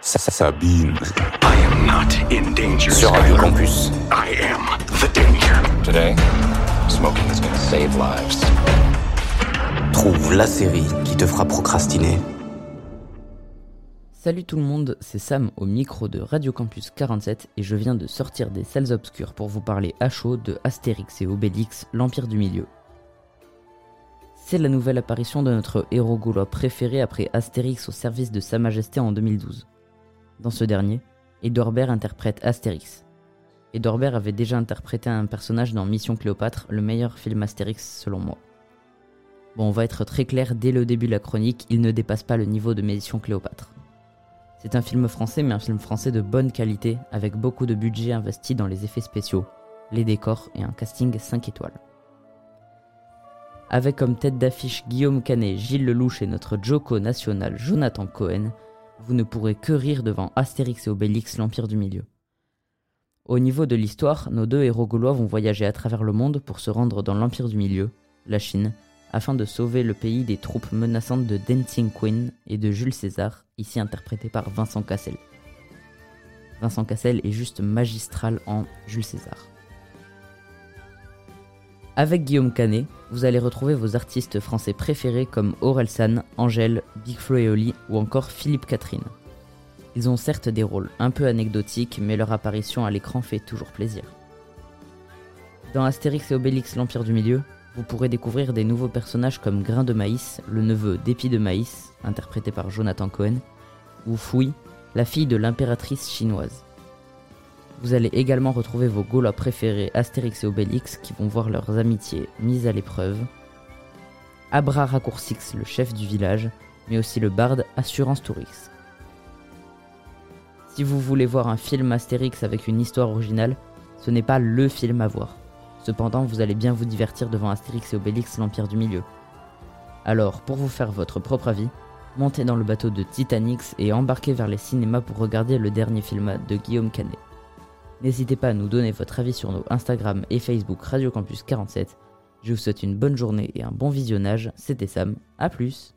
Sabine. I am not in danger. Sur Radio Campus. I am the danger. Today, smoking is gonna save lives. Trouve la série qui te fera procrastiner. Salut tout le monde, c'est Sam au micro de Radio Campus 47 et je viens de sortir des salles obscures pour vous parler à chaud de Astérix et Obélix, l'Empire du Milieu. C'est la nouvelle apparition de notre héros gaulois préféré après Astérix au service de Sa Majesté en 2012. Dans ce dernier, Edouard interprète Astérix. Edouard avait déjà interprété un personnage dans Mission Cléopâtre, le meilleur film Astérix selon moi. Bon, on va être très clair dès le début de la chronique, il ne dépasse pas le niveau de Mission Cléopâtre. C'est un film français, mais un film français de bonne qualité, avec beaucoup de budget investi dans les effets spéciaux, les décors et un casting 5 étoiles. Avec comme tête d'affiche Guillaume Canet, Gilles Lelouch et notre Joko national Jonathan Cohen, vous ne pourrez que rire devant Astérix et Obélix, l'Empire du Milieu. Au niveau de l'histoire, nos deux héros gaulois vont voyager à travers le monde pour se rendre dans l'Empire du Milieu, la Chine, afin de sauver le pays des troupes menaçantes de Dancing Queen et de Jules César, ici interprété par Vincent Cassel. Vincent Cassel est juste magistral en Jules César. Avec Guillaume Canet, vous allez retrouver vos artistes français préférés comme Orelsan, Angèle, Big Flo et Oli ou encore Philippe Catherine. Ils ont certes des rôles un peu anecdotiques, mais leur apparition à l'écran fait toujours plaisir. Dans Astérix et Obélix l'Empire du Milieu, vous pourrez découvrir des nouveaux personnages comme Grain de Maïs, le neveu d'Épi de Maïs, interprété par Jonathan Cohen, ou Fouille, la fille de l'impératrice chinoise. Vous allez également retrouver vos Gaulois préférés Astérix et Obélix qui vont voir leurs amitiés mises à l'épreuve. Abra Raccourcix, le chef du village, mais aussi le barde Assurance Tourix. Si vous voulez voir un film Astérix avec une histoire originale, ce n'est pas LE film à voir. Cependant, vous allez bien vous divertir devant Astérix et Obélix, l'Empire du Milieu. Alors, pour vous faire votre propre avis, montez dans le bateau de Titanic et embarquez vers les cinémas pour regarder le dernier film de Guillaume Canet. N'hésitez pas à nous donner votre avis sur nos Instagram et Facebook Radio Campus 47. Je vous souhaite une bonne journée et un bon visionnage. C'était Sam. A plus